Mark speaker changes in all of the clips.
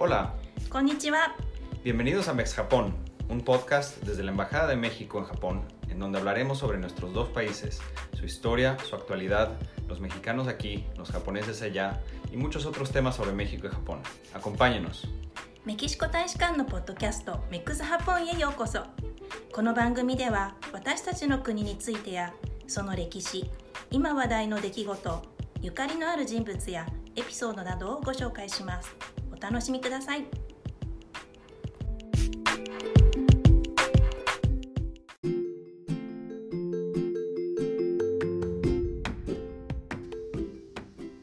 Speaker 1: Hola,
Speaker 2: こんにちは。
Speaker 1: bienvenidos a Mex Japón, un podcast desde la Embajada de México en Japón, en donde hablaremos sobre nuestros dos países, su historia, su actualidad, los mexicanos aquí, los japoneses allá y muchos otros temas sobre México y Japón. Acompáñenos.
Speaker 2: メキシコ大使館のポッドキャストメックスハポンへようこそ。この番組では私たちの国についてやその歴史、今話題の出来事、ゆかりのある人物やエピソードなどをご紹介します。 お楽しみください。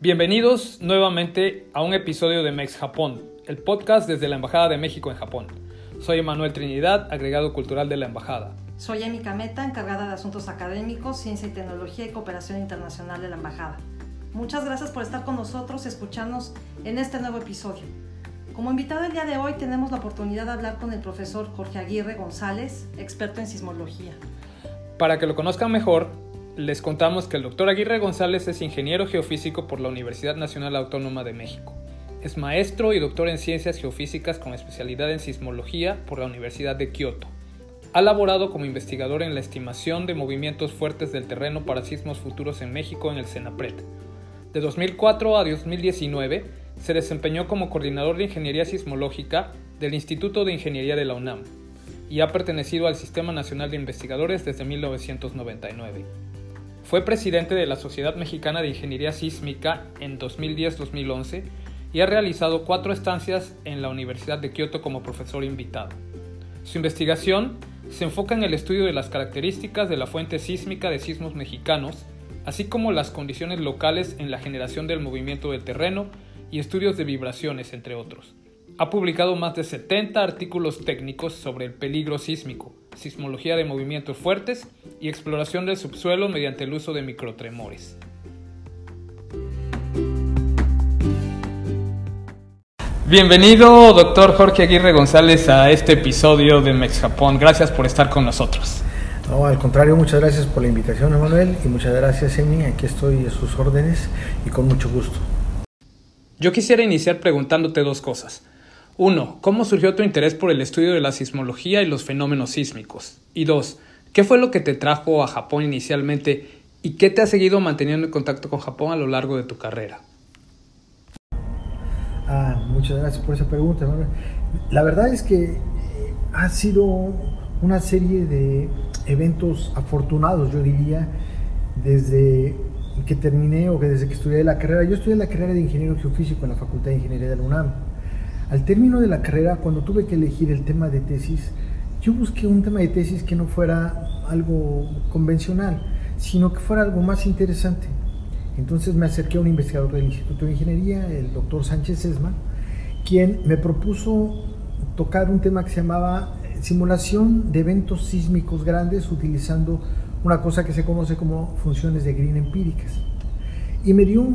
Speaker 3: Bienvenidos nuevamente a un episodio de Mex Japón, el podcast desde la Embajada de México en Japón. Soy Emanuel Trinidad, agregado cultural de la Embajada.
Speaker 4: Soy Emi Cameta, encargada de Asuntos Académicos, Ciencia y Tecnología y Cooperación Internacional de la Embajada. Muchas gracias por estar con nosotros y escucharnos en este nuevo episodio. Como invitado el día de hoy tenemos la oportunidad de hablar con el profesor Jorge Aguirre González, experto en sismología.
Speaker 3: Para que lo conozcan mejor, les contamos que el doctor Aguirre González es ingeniero geofísico por la Universidad Nacional Autónoma de México. Es maestro y doctor en ciencias geofísicas con especialidad en sismología por la Universidad de Kioto. Ha laborado como investigador en la estimación de movimientos fuertes del terreno para sismos futuros en México en el CENAPRED. De 2004 a 2019 se desempeñó como coordinador de ingeniería sismológica del Instituto de Ingeniería de la UNAM y ha pertenecido al Sistema Nacional de Investigadores desde 1999. Fue presidente de la Sociedad Mexicana de Ingeniería Sísmica en 2010-2011 y ha realizado cuatro estancias en la Universidad de Kioto como profesor invitado. Su investigación se enfoca en el estudio de las características de la fuente sísmica de sismos mexicanos, así como las condiciones locales en la generación del movimiento del terreno y estudios de vibraciones, entre otros. Ha publicado más de 70 artículos técnicos sobre el peligro sísmico, sismología de movimientos fuertes y exploración del subsuelo mediante el uso de microtremores. Bienvenido, doctor Jorge Aguirre González, a este episodio de Mex Japón. Gracias por estar con nosotros.
Speaker 5: No, al contrario, muchas gracias por la invitación, Emanuel, y muchas gracias, Emi. Aquí estoy a sus órdenes y con mucho gusto.
Speaker 3: Yo quisiera iniciar preguntándote dos cosas. Uno, ¿cómo surgió tu interés por el estudio de la sismología y los fenómenos sísmicos? Y dos, ¿qué fue lo que te trajo a Japón inicialmente y qué te ha seguido manteniendo en contacto con Japón a lo largo de tu carrera?
Speaker 5: Ah, muchas gracias por esa pregunta. La verdad es que eh, ha sido una serie de eventos afortunados, yo diría, desde que terminé o que desde que estudié la carrera. Yo estudié la carrera de ingeniero geofísico en la Facultad de Ingeniería de la UNAM. Al término de la carrera, cuando tuve que elegir el tema de tesis, yo busqué un tema de tesis que no fuera algo convencional, sino que fuera algo más interesante. Entonces me acerqué a un investigador del Instituto de Ingeniería, el doctor Sánchez Esma, quien me propuso tocar un tema que se llamaba simulación de eventos sísmicos grandes utilizando una cosa que se conoce como funciones de Green empíricas. Y me dio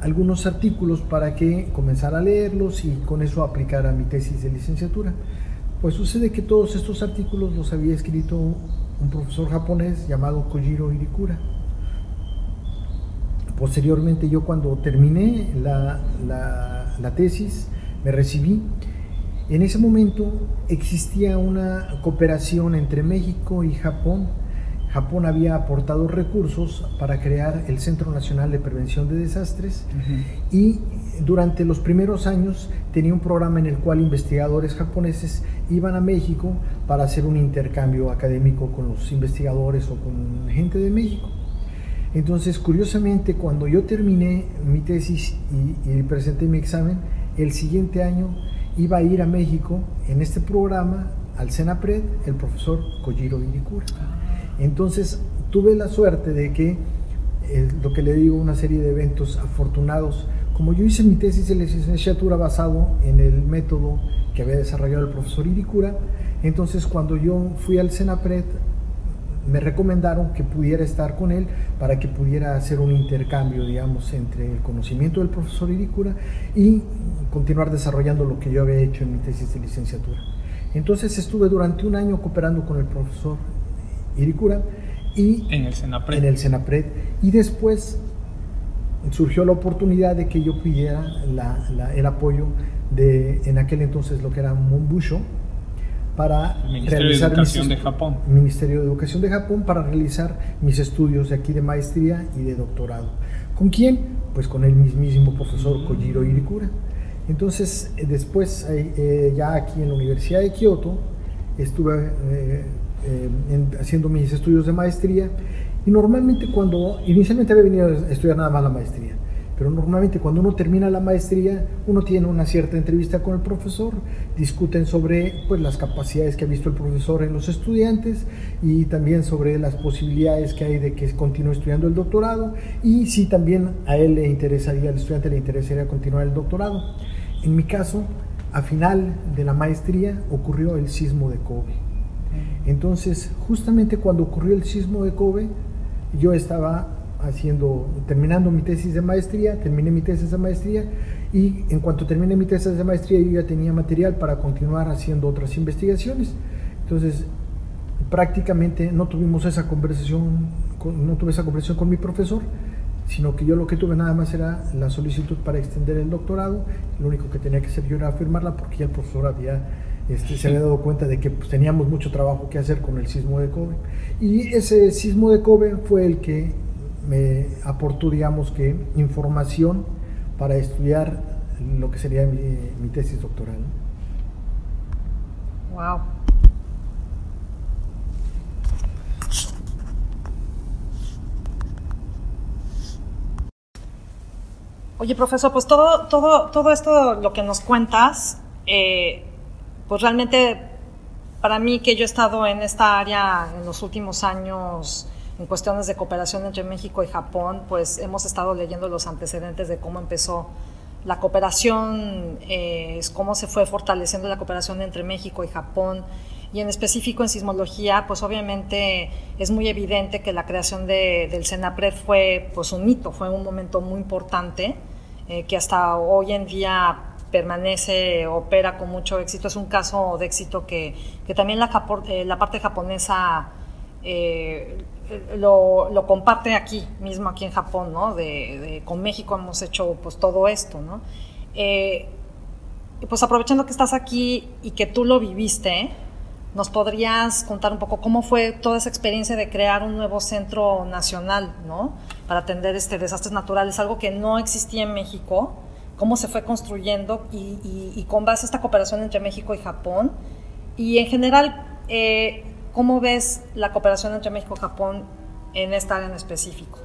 Speaker 5: algunos artículos para que comenzara a leerlos y con eso aplicara mi tesis de licenciatura. Pues sucede que todos estos artículos los había escrito un profesor japonés llamado Kojiro Hirikura. Posteriormente yo cuando terminé la, la, la tesis, me recibí, en ese momento existía una cooperación entre México y Japón. Japón había aportado recursos para crear el Centro Nacional de Prevención de Desastres uh -huh. y durante los primeros años tenía un programa en el cual investigadores japoneses iban a México para hacer un intercambio académico con los investigadores o con gente de México. Entonces, curiosamente, cuando yo terminé mi tesis y, y, presenté mi examen, el siguiente año iba a ir a México en este programa al CENAPRED el profesor Kojiro Hirikura. Entonces, tuve la suerte de que, eh, lo que le digo, una serie de eventos afortunados, como yo hice mi tesis de licenciatura basado en el método que había desarrollado el profesor Hirikura, entonces cuando yo fui al CENAPRED, me recomendaron que pudiera estar con él para que pudiera hacer un intercambio, digamos, entre el conocimiento del profesor Irikura y continuar desarrollando lo que yo había hecho en mi tesis de licenciatura. Entonces estuve durante un año cooperando con el profesor Irikura y
Speaker 3: en el Senapred.
Speaker 5: En el Senapred. Y después surgió la oportunidad de que yo pidiera el apoyo de, en aquel entonces, lo que era Monbusho, para
Speaker 3: realizar de Educación de Japón.
Speaker 5: Ministerio de Educación de Japón para realizar mis estudios de aquí de maestría y de doctorado. ¿Con quién? Pues con el mismísimo profesor Kojiro Irikura. Entonces, eh, después, eh, ya aquí en la Universidad de Kioto, estuve eh, haciendo mis estudios de maestría y normalmente cuando, inicialmente había venido a estudiar nada más la maestría, pero normalmente cuando uno termina la maestría, uno tiene una cierta entrevista con el profesor, discuten sobre pues, las capacidades que ha visto el profesor en los estudiantes y también sobre las posibilidades que hay de que continúe estudiando el doctorado y si también a él le interesaría, al estudiante le interesaría continuar el doctorado. En mi caso, a final de la maestría ocurrió el sismo de Kobe. Entonces, justamente cuando ocurrió el sismo de Kobe, yo estaba haciendo, terminando mi tesis de maestría, terminé mi tesis de maestría y en cuanto terminé mi tesis de maestría yo ya tenía material para continuar haciendo otras investigaciones. Entonces, prácticamente no tuvimos esa conversación, no tuve esa conversación con mi profesor, sino que yo lo que tuve nada más era la solicitud para extender el doctorado, lo único que tenía que hacer yo era firmarla porque ya el profesor había este, se había dado cuenta de que pues, teníamos mucho trabajo que hacer con el sismo de Kobe. Y ese sismo de Kobe fue el que me aportó, digamos que, información para estudiar lo que sería mi, tesis doctoral.
Speaker 4: Wow. Oye, profesor, pues todo, todo, todo esto, lo que nos cuentas, eh, pues realmente para mí que yo he estado en esta área en los últimos años en cuestiones de cooperación entre México y Japón, pues hemos estado leyendo los antecedentes de cómo empezó la cooperación, eh, cómo se fue fortaleciendo la cooperación entre México y Japón. Y en específico en sismología, pues obviamente es muy evidente que la creación de, del CENAPRED fue pues un hito, fue un momento muy importante eh, que hasta hoy en día permanece, opera con mucho éxito. Es un caso de éxito que, que también la, eh, la, parte japonesa eh, lo, lo, comparte aquí, mismo aquí en Japón, ¿no? De, con México hemos hecho pues todo esto, ¿no? Eh, pues aprovechando que estás aquí y que tú lo viviste, ¿nos podrías contar un poco cómo fue toda esa experiencia de crear un nuevo centro nacional, ¿no? Para atender este desastres naturales, algo que no existía en México cómo se fue construyendo y, con base a esta cooperación entre México y Japón. Y en general, eh, ¿cómo ves la cooperación entre México y Japón en esta área en específico?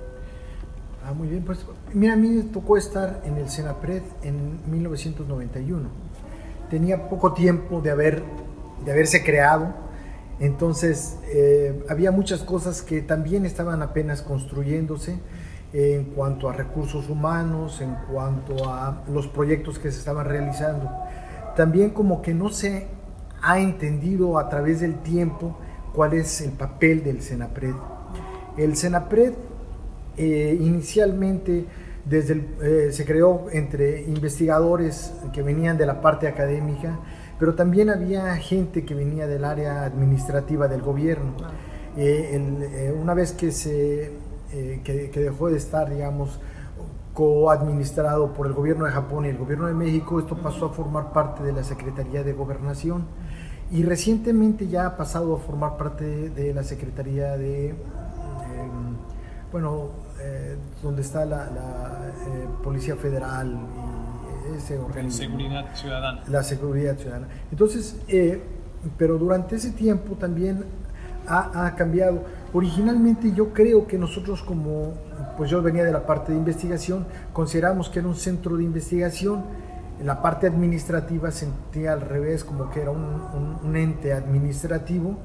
Speaker 5: Ah, muy bien, pues mira, a mí me tocó estar en el Senapred en 1991. Tenía poco tiempo de, haber, de haberse creado, entonces eh, había muchas cosas que también estaban apenas construyéndose en cuanto a recursos humanos, en cuanto a los proyectos que se estaban realizando. También como que no se ha entendido a través del tiempo cuál es el papel del SENAPRED. El SENAPRED eh, inicialmente desde eh, se creó entre investigadores que venían de la parte académica, pero también había gente que venía del área administrativa del gobierno. Eh, una vez que se eh, que, dejó de estar, digamos, coadministrado por el gobierno de Japón y el gobierno de México, esto pasó a formar parte de la Secretaría de Gobernación y recientemente ya ha pasado a formar parte de, la Secretaría de, em, bueno, eh, donde está la, eh, Policía Federal y ese organismo.
Speaker 3: Seguridad Ciudadana.
Speaker 5: La Seguridad Ciudadana. Entonces, pero durante ese tiempo también ha, ha cambiado Originalmente yo creo que nosotros como, pues yo venía de la parte de investigación, consideramos que era un centro de investigación, la parte administrativa sentía al revés, como que era un, ente administrativo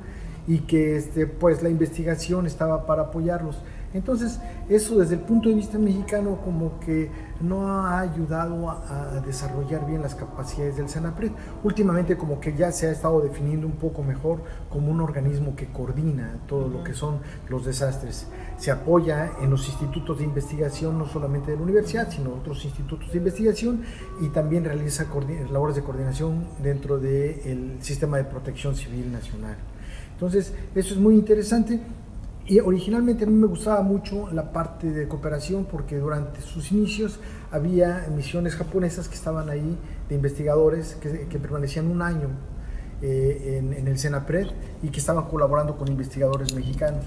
Speaker 5: y que este, pues la investigación estaba para apoyarlos. Entonces, eso desde el punto de vista mexicano como que no ha ayudado a, desarrollar bien las capacidades del SENAPRED. Últimamente como que ya se ha estado definiendo un poco mejor como un organismo que coordina todo lo que son los desastres. Se apoya en los institutos de investigación, no solamente de la universidad, sino otros institutos de investigación y también realiza labores de coordinación dentro del sistema de protección civil nacional. Entonces, eso es muy interesante y originalmente a mí me gustaba mucho la parte de cooperación porque durante sus inicios había misiones japonesas que estaban ahí de investigadores que, permanecían un año eh, en, el Senapred y que estaban colaborando con investigadores mexicanos.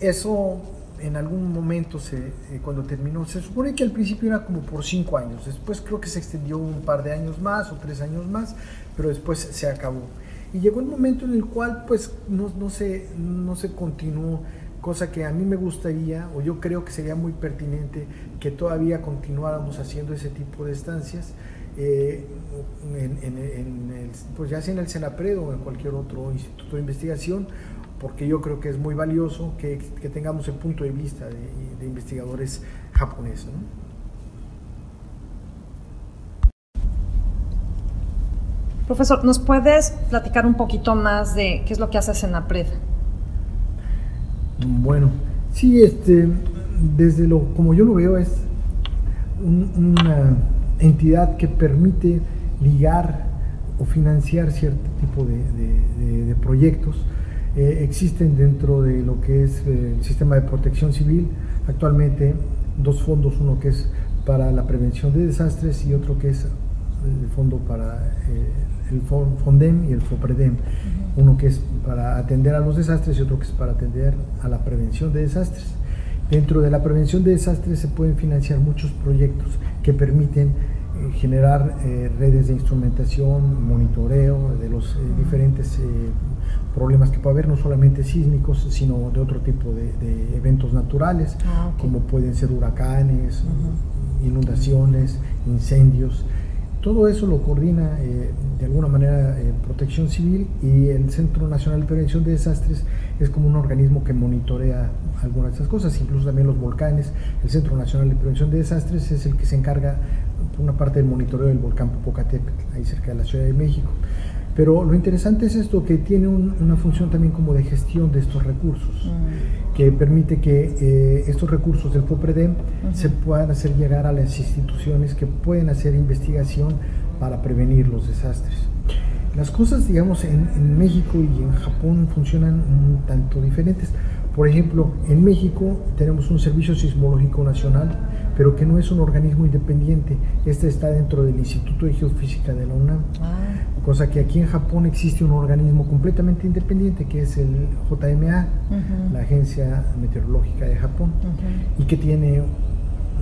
Speaker 5: Eso en algún momento, se, eh, cuando terminó, se supone que al principio era como por cinco años, después creo que se extendió un par de años más o tres años más, pero después se acabó. Y llegó un momento en el cual pues no, no, se, no se continuó, cosa que a mí me gustaría, o yo creo que sería muy pertinente que todavía continuáramos haciendo ese tipo de estancias, eh, en, el, pues ya sea en el Senapred o en cualquier otro instituto de investigación, porque yo creo que es muy valioso que, tengamos el punto de vista de, investigadores japoneses.
Speaker 4: Profesor, ¿nos puedes platicar un poquito más de qué es lo que hace Senapred?
Speaker 5: Bueno, sí, este, desde lo, como yo lo veo, es una entidad que permite ligar o financiar cierto tipo de, proyectos. Eh, existen dentro de lo que es eh, el sistema de protección civil actualmente dos fondos, uno que es para la prevención de desastres y otro que es el fondo para eh, el FONDEM y el FOPREDEM, uno que es para atender a los desastres y otro que es para atender a la prevención de desastres. Dentro de la prevención de desastres se pueden financiar muchos proyectos que permiten eh, generar eh, redes de instrumentación, monitoreo de los eh, diferentes problemas que puede haber, no solamente sísmicos, sino de otro tipo de, eventos naturales, ah, como pueden ser huracanes, inundaciones, incendios. Todo eso lo coordina eh, de alguna manera eh, Protección Civil y el Centro Nacional de Prevención de Desastres es como un organismo que monitorea algunas de esas cosas, incluso también los volcanes. El Centro Nacional de Prevención de Desastres es el que se encarga una parte del monitoreo del volcán Popocatépetl, ahí cerca de la Ciudad de México. Pero lo interesante es esto, que tiene una función también como de gestión de estos recursos, mm. que permite que eh, estos recursos del FOPREDEM se puedan hacer llegar a las instituciones que pueden hacer investigación para prevenir los desastres. Las cosas, digamos, en, en México y en Japón funcionan un tanto diferentes. Por ejemplo, en México tenemos un Servicio Sismológico Nacional, pero que no es un organismo independiente. Este está dentro del Instituto de Geofísica de la UNAM. Ah. Cosa que aquí en Japón existe un organismo completamente independiente que es el JMA, la Agencia Meteorológica de Japón, y que tiene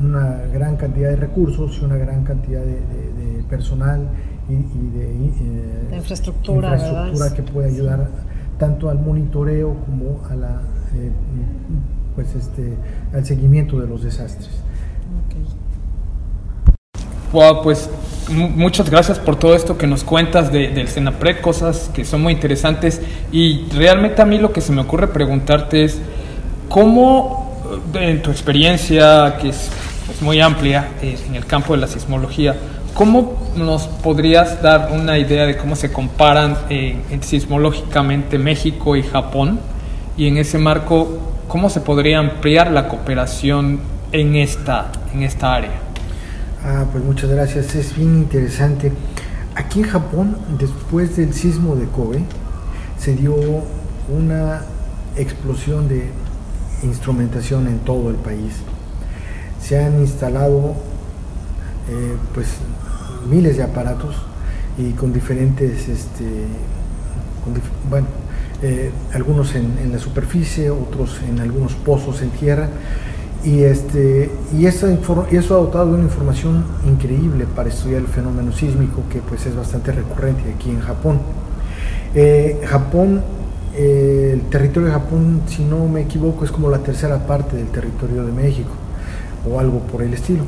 Speaker 5: una gran cantidad de recursos y una gran cantidad de, personal y, de,
Speaker 4: eh, infraestructura,
Speaker 5: infraestructura que puede ayudar tanto al monitoreo como a la, eh, pues este, al seguimiento de los desastres.
Speaker 3: Wow, pues muchas gracias por todo esto que nos cuentas de, del Senapred, cosas que son muy interesantes. Y realmente a mí lo que se me ocurre preguntarte es, ¿cómo, eh, en tu experiencia, que es, muy amplia eh, en el campo de la sismología, ¿cómo nos podrías dar una idea de cómo se comparan eh, sismológicamente México y Japón? Y en ese marco, ¿cómo se podría ampliar la cooperación en esta, en esta área?
Speaker 5: Ah, pues muchas gracias, es bien interesante. Aquí en Japón, después del sismo de Kobe, se dio una explosión de instrumentación en todo el país. Se han instalado eh, pues miles de aparatos y con diferentes, este, bueno, eh, algunos en, en la superficie, otros en algunos pozos en tierra y, este, y eso, eso ha dotado de una información increíble para estudiar el fenómeno sísmico que pues es bastante recurrente aquí en Japón. Eh, Japón, eh, el territorio de Japón, si no me equivoco, es como la tercera parte del territorio de México o algo por el estilo.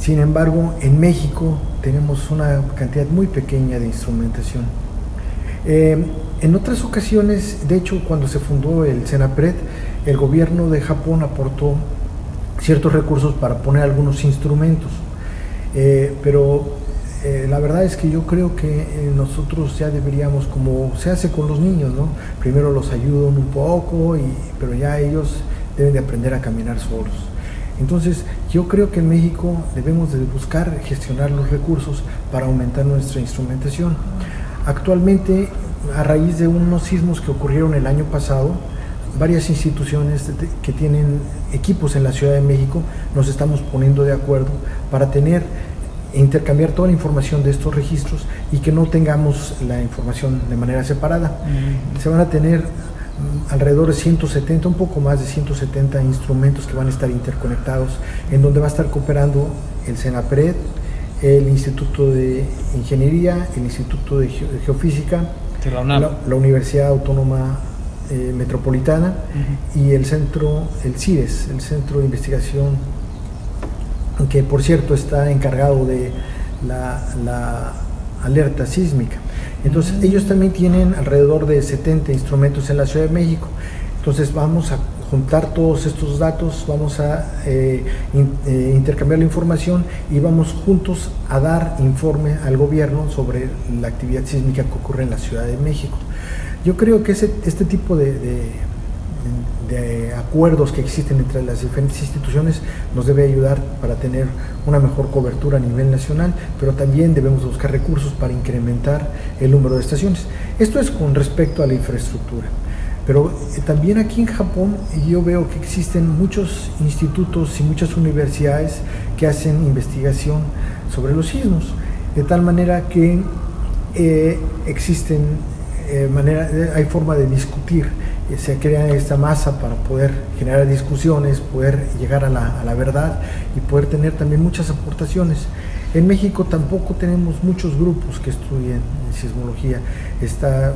Speaker 5: Sin embargo, en México tenemos una cantidad muy pequeña de instrumentación. Eh, en otras ocasiones, de hecho, cuando se fundó el Senapred, el gobierno de Japón aportó ciertos recursos para poner algunos instrumentos. Eh, pero eh, la verdad es que yo creo que eh, nosotros ya deberíamos, como se hace con los niños, ¿no? primero los ayudan un poco, y, pero ya ellos deben de aprender a caminar solos. Entonces yo creo que en México debemos de buscar gestionar los recursos para aumentar nuestra instrumentación. Actualmente, a raíz de unos sismos que ocurrieron el año pasado, varias instituciones que tienen equipos en la Ciudad de México, nos estamos poniendo de acuerdo para tener e intercambiar toda la información de estos registros y que no tengamos la información de manera separada. Se van a tener mm, alrededor de 170, un poco más de 170 instrumentos que van a estar interconectados, en donde va a estar cooperando el SENAPRED, el Instituto de Ingeniería, el Instituto de Geofísica, la, Universidad Autónoma eh, Metropolitana y el centro, el CIRES, el Centro de Investigación, que por cierto está encargado de la, alerta sísmica. Entonces ellos también tienen alrededor de 70 instrumentos en la Ciudad de México. Entonces vamos a juntar todos estos datos, vamos a eh, eh, intercambiar la información y vamos juntos a dar informe al gobierno sobre la actividad sísmica que ocurre en la Ciudad de México. Yo creo que ese, este tipo de, de, acuerdos que existen entre las diferentes instituciones nos debe ayudar para tener una mejor cobertura a nivel nacional, pero también debemos buscar recursos para incrementar el número de estaciones. Esto es con respecto a la infraestructura. Pero eh, también aquí en Japón yo veo que existen muchos institutos y muchas universidades que hacen investigación sobre los sismos, de tal manera que eh, existen eh, manera, hay forma de discutir, se crea esta masa para poder generar discusiones, poder llegar a la, verdad y poder tener también muchas aportaciones. En México tampoco tenemos muchos grupos que estudien sismología. Está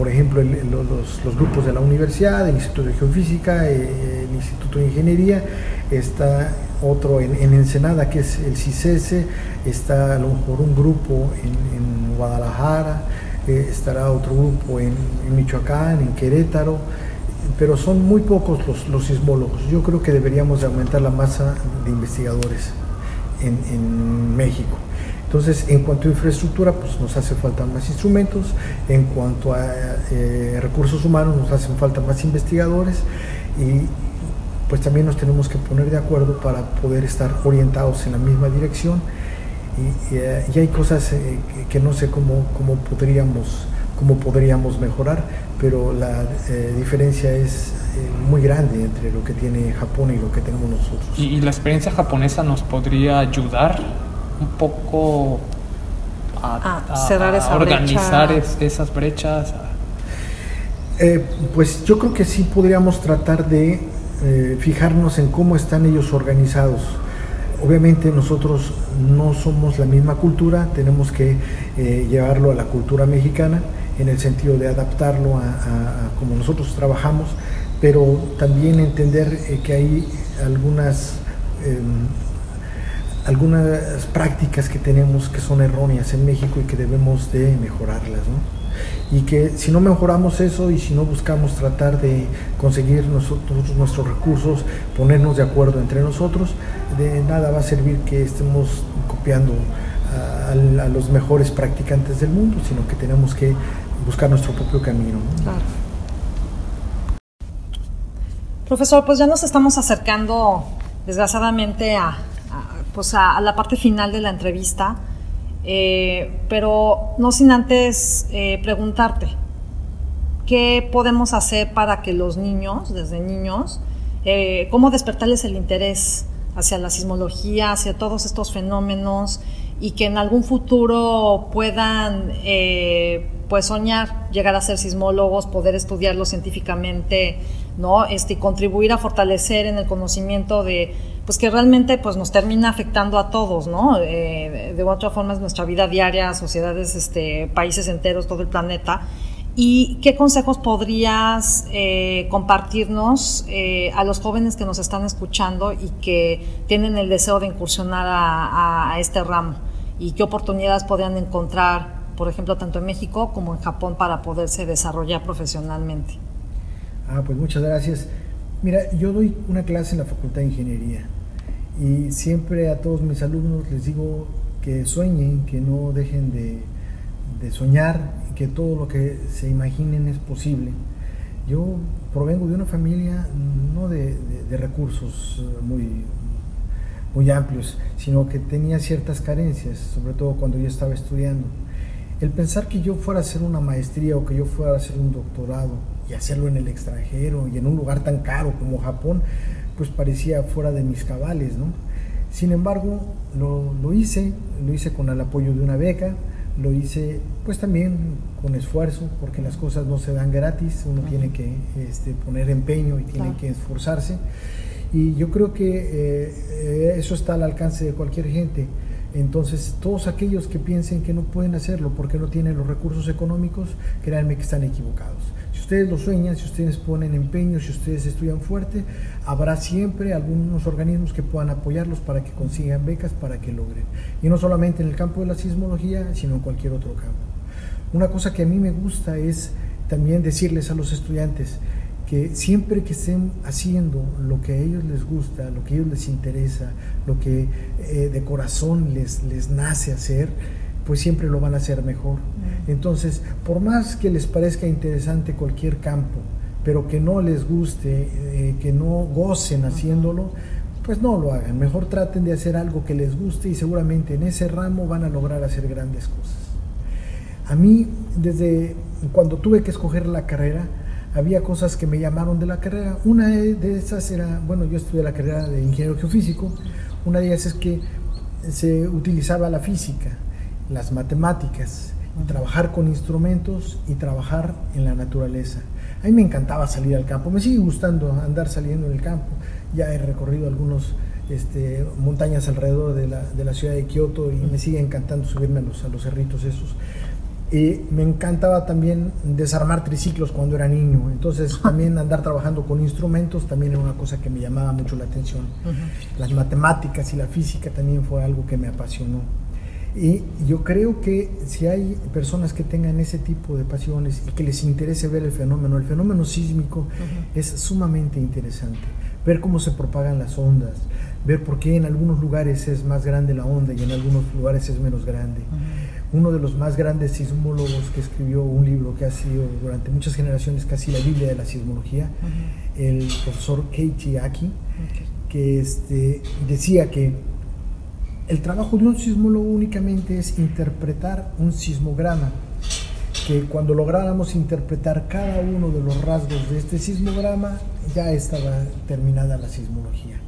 Speaker 5: por ejemplo, los, grupos de la universidad, el Instituto de Geofísica, eh, el Instituto de Ingeniería, está otro en, Ensenada, que es el CICESE, está a lo mejor un grupo en, Guadalajara, eh, estará otro grupo en, Michoacán, en Querétaro, pero son muy pocos los, los sismólogos. Yo creo que deberíamos aumentar la masa de investigadores en México. Entonces, en cuanto a infraestructura, pues nos hace falta más instrumentos, en cuanto a eh, recursos humanos, nos hacen falta más investigadores y pues también nos tenemos que poner de acuerdo para poder estar orientados en la misma dirección y, eh, hay cosas eh, que, no sé cómo, cómo, podríamos, cómo podríamos mejorar, pero la diferencia es muy grande entre lo que tiene Japón y lo que tenemos nosotros.
Speaker 3: ¿Y la experiencia japonesa nos podría ayudar un poco a,
Speaker 4: cerrar esa
Speaker 3: organizar esas brechas?
Speaker 5: Eh, pues yo creo que sí podríamos tratar de eh, fijarnos en cómo están ellos organizados. Obviamente nosotros no somos la misma cultura, tenemos que eh, llevarlo a la cultura mexicana en el sentido de adaptarlo a, como nosotros trabajamos, pero también entender que hay algunas em, algunas prácticas que tenemos que son erróneas en México y que debemos de mejorarlas, ¿no? Y que si no mejoramos eso y si no buscamos tratar de conseguir nosotros nuestros recursos, ponernos de acuerdo entre nosotros, de nada va a servir que estemos copiando a, los mejores practicantes del mundo, sino que tenemos que buscar nuestro propio camino.
Speaker 4: Profesor, pues ya nos estamos acercando desgraciadamente a, pues a, la parte final de la entrevista, eh, pero no sin antes eh, preguntarte, ¿qué podemos hacer para que los niños, desde niños, eh, cómo despertarles el interés hacia la sismología, hacia todos estos fenómenos y que en algún futuro puedan pues soñar llegar a ser sismólogos, poder estudiarlo científicamente, ¿no? Este, contribuir a fortalecer en el conocimiento de pues que realmente pues nos termina afectando a todos, ¿no? Eh, de otra forma es nuestra vida diaria, sociedades, este, países enteros, todo el planeta. ¿Y qué consejos podrías eh, compartirnos eh, a los jóvenes que nos están escuchando y que tienen el deseo de incursionar a, a, este ramo? ¿Y qué oportunidades podrían encontrar, por ejemplo, tanto en México como en Japón para poderse desarrollar profesionalmente?
Speaker 5: Ah, pues muchas gracias. Mira, yo doy una clase en la Facultad de Ingeniería y siempre a todos mis alumnos les digo que sueñen, que no dejen de, soñar, que todo lo que se imaginen es posible. Yo provengo de una familia no de, recursos muy, muy amplios, sino que tenía ciertas carencias, sobre todo cuando yo estaba estudiando. el pensar que yo fuera a hacer una maestría o que yo fuera a hacer un doctorado y hacerlo en el extranjero y en un lugar tan caro como Japón, pues parecía fuera de mis cabales, ¿no? Sin embargo, lo, lo hice, lo hice con el apoyo de una beca, lo hice pues también con esfuerzo, porque las cosas no se dan gratis, uno tiene que este, poner empeño y tiene que esforzarse. Y yo creo que eh, eh, eso está al alcance de cualquier gente. Entonces, todos aquellos que piensen que no pueden hacerlo porque no tienen los recursos económicos, créanme que están equivocados. Ustedes lo sueñan, si ustedes ponen empeño, si ustedes estudian fuerte, habrá siempre algunos organismos que puedan apoyarlos para que consigan becas, para que logren. Y no solamente en el campo de la sismología, sino en cualquier otro campo. Una cosa que a mí me gusta es también decirles a los estudiantes, que siempre que estén haciendo lo que a ellos les gusta, lo que a ellos les interesa, lo que eh, de corazón les, les nace hacer, pues siempre lo van a hacer mejor. Entonces, por más que les parezca interesante cualquier campo, pero que no les guste, eh, que no gocen haciéndolo, pues no lo hagan. Mejor traten de hacer algo que les guste y seguramente en ese ramo van a lograr hacer grandes cosas. A mí, desde cuando tuve que escoger la carrera, había cosas que me llamaron de la carrera. Una de esas era, bueno, yo estudié la carrera de ingeniero geofísico, una de ellas es que se utilizaba la física, las matemáticas, trabajar con instrumentos y trabajar en la naturaleza. A mí me encantaba salir al campo, me sigue gustando andar saliendo en el campo. Ya he recorrido algunas este, montañas alrededor de la, de la, ciudad de Kioto y me sigue encantando subirme a los, a los cerritos esos. Y me encantaba también desarmar triciclos cuando era niño, entonces también andar trabajando con instrumentos también era una cosa que me llamaba mucho la atención. Las matemáticas y la física también fue algo que me apasionó. Y yo creo que si hay personas que tengan ese tipo de pasiones y que les interese ver el fenómeno, el fenómeno sísmico es sumamente interesante. Ver cómo se propagan las ondas, ver por qué en algunos lugares es más grande la onda y en algunos lugares es menos grande. Uno de los más grandes sismólogos que escribió un libro que ha sido durante muchas generaciones casi la Biblia de la sismología, el profesor Keiichi Aki, que este, decía que el trabajo de un sismólogo únicamente es interpretar un sismograma, que cuando lográramos interpretar cada uno de los rasgos de este sismograma, ya estaba terminada la sismología.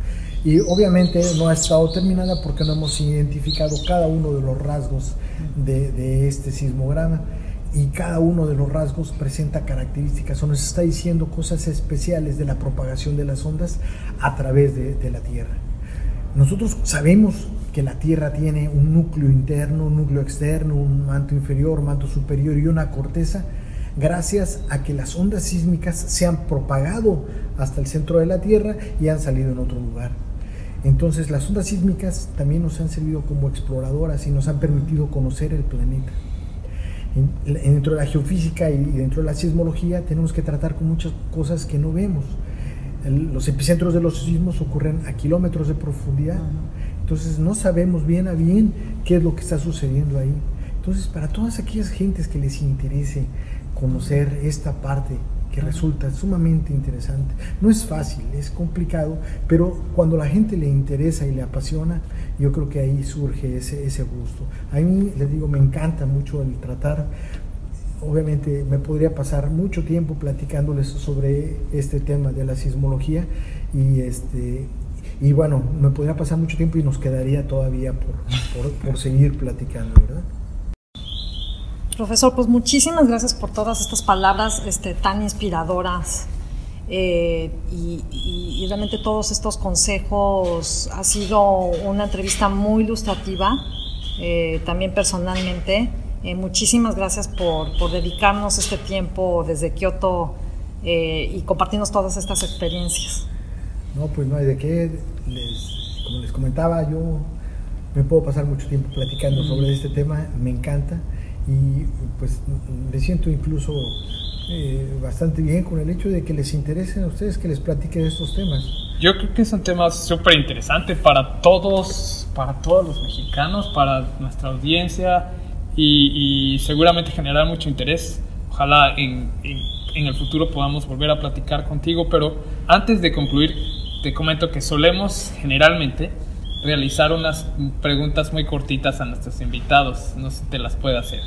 Speaker 5: Y obviamente no ha estado terminada porque no hemos identificado cada uno de los rasgos de, este sismograma y cada uno de los rasgos presenta características o nos está diciendo cosas especiales de la propagación de las ondas a través de, de la Tierra. Nosotros sabemos que la Tierra tiene un núcleo interno, un núcleo externo, un manto inferior, un manto superior y una corteza, gracias a que las ondas sísmicas se han propagado hasta el centro de la Tierra y han salido en otro lugar. Entonces las ondas sísmicas también nos han servido como exploradoras y nos han permitido conocer el planeta. dentro de la geofísica y dentro de la sismología tenemos que tratar con muchas cosas que no vemos. los epicentros de los sismos ocurren a kilómetros de profundidad. Entonces no sabemos bien a bien qué es lo que está sucediendo ahí. Entonces para todas aquellas gentes que les interese conocer esta parte que resulta sumamente interesante. No es fácil, es complicado, pero cuando la gente le interesa y le apasiona, yo creo que ahí surge ese, ese gusto. A mí, les digo, me encanta mucho el tratar, obviamente me podría pasar mucho tiempo platicándoles sobre este tema de la sismología y este... Y bueno, me podría pasar mucho tiempo y nos quedaría todavía por, por, seguir platicando, ¿verdad?
Speaker 4: Profesor, pues muchísimas gracias por todas estas palabras este, tan inspiradoras eh, y, realmente todos estos consejos. Ha sido una entrevista muy ilustrativa, eh, también personalmente. Eh, muchísimas gracias por, por, dedicarnos este tiempo desde Kioto y compartirnos todas estas experiencias.
Speaker 5: No, pues no hay de qué. como les comentaba, yo me puedo pasar mucho tiempo platicando sobre este tema, me encanta y pues me siento incluso eh, bastante bien con el hecho de que les interesen a ustedes que les platique de estos temas.
Speaker 3: Yo creo que es un tema súper interesante para todos, para todos los mexicanos, para nuestra audiencia y, seguramente generar mucho interés. Ojalá en, en, en el futuro podamos volver a platicar contigo, pero antes de concluir, te comento que solemos generalmente realizar unas preguntas muy cortitas a nuestros invitados. No sé si te las puedo hacer.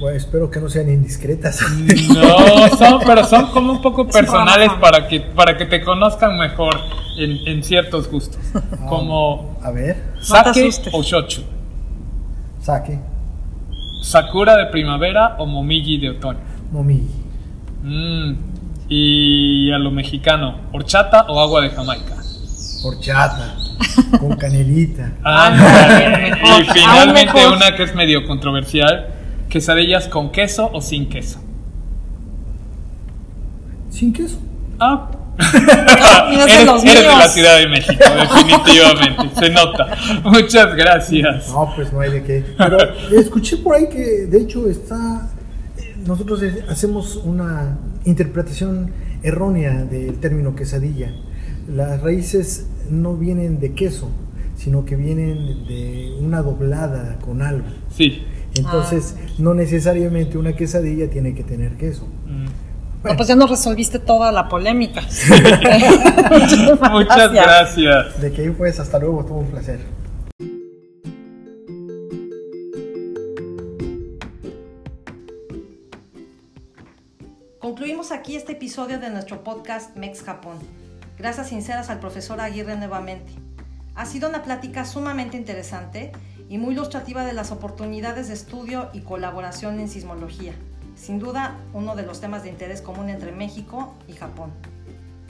Speaker 5: Bueno, espero que no sean indiscretas.
Speaker 3: No, son, pero son como un poco personales para que, para que te conozcan mejor en, en ciertos gustos. Como
Speaker 5: A ver,
Speaker 3: sake o shochu,
Speaker 5: saque,
Speaker 3: sakura de primavera o momiji de otoño.
Speaker 5: momi,
Speaker 3: Mm, y a lo mexicano, horchata o agua de Jamaica.
Speaker 5: horchata, con canelita.
Speaker 3: Ándale.
Speaker 4: mejor,
Speaker 3: y finalmente una que es medio controversial, quesadillas con queso o sin queso.
Speaker 5: Sin queso.
Speaker 3: Ah.
Speaker 4: de
Speaker 3: eres,
Speaker 4: los
Speaker 3: eres de la Ciudad de México, definitivamente, se nota. Muchas gracias.
Speaker 5: No, pues no hay de qué. Pero escuché por ahí que de hecho está. eh, Nosotros eh, hacemos una interpretación errónea del término quesadilla. Las raíces no vienen de queso, sino que vienen de una doblada con algo.
Speaker 3: Sí.
Speaker 5: Entonces, no necesariamente una quesadilla tiene que tener queso.
Speaker 3: Mm.
Speaker 4: No, pues ya nos resolviste toda la polémica.
Speaker 3: Muchas gracias.
Speaker 5: De que ahí pues, hasta luego, todo un placer.
Speaker 4: Concluimos aquí este episodio de nuestro podcast Mex Japón. Gracias sinceras al profesor Aguirre nuevamente. Ha sido una plática sumamente interesante y muy ilustrativa de las oportunidades de estudio y colaboración en sismología. Sin duda, uno de los temas de interés común entre México y Japón.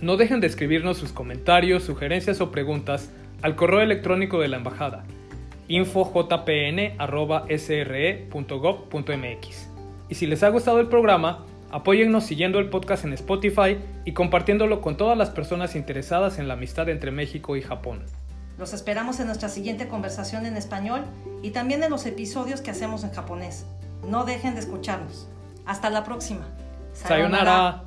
Speaker 3: No dejen de escribirnos sus comentarios, sugerencias o preguntas al correo electrónico de la embajada infojpn.sre.gov.mx. Y si les ha gustado el programa, Apóyennos siguiendo el podcast en Spotify y compartiéndolo con todas las personas interesadas en la amistad entre México y Japón.
Speaker 4: Los esperamos en nuestra siguiente conversación en español y también en los episodios que hacemos en japonés. No dejen de escucharnos. Hasta la próxima.
Speaker 3: Sayonara.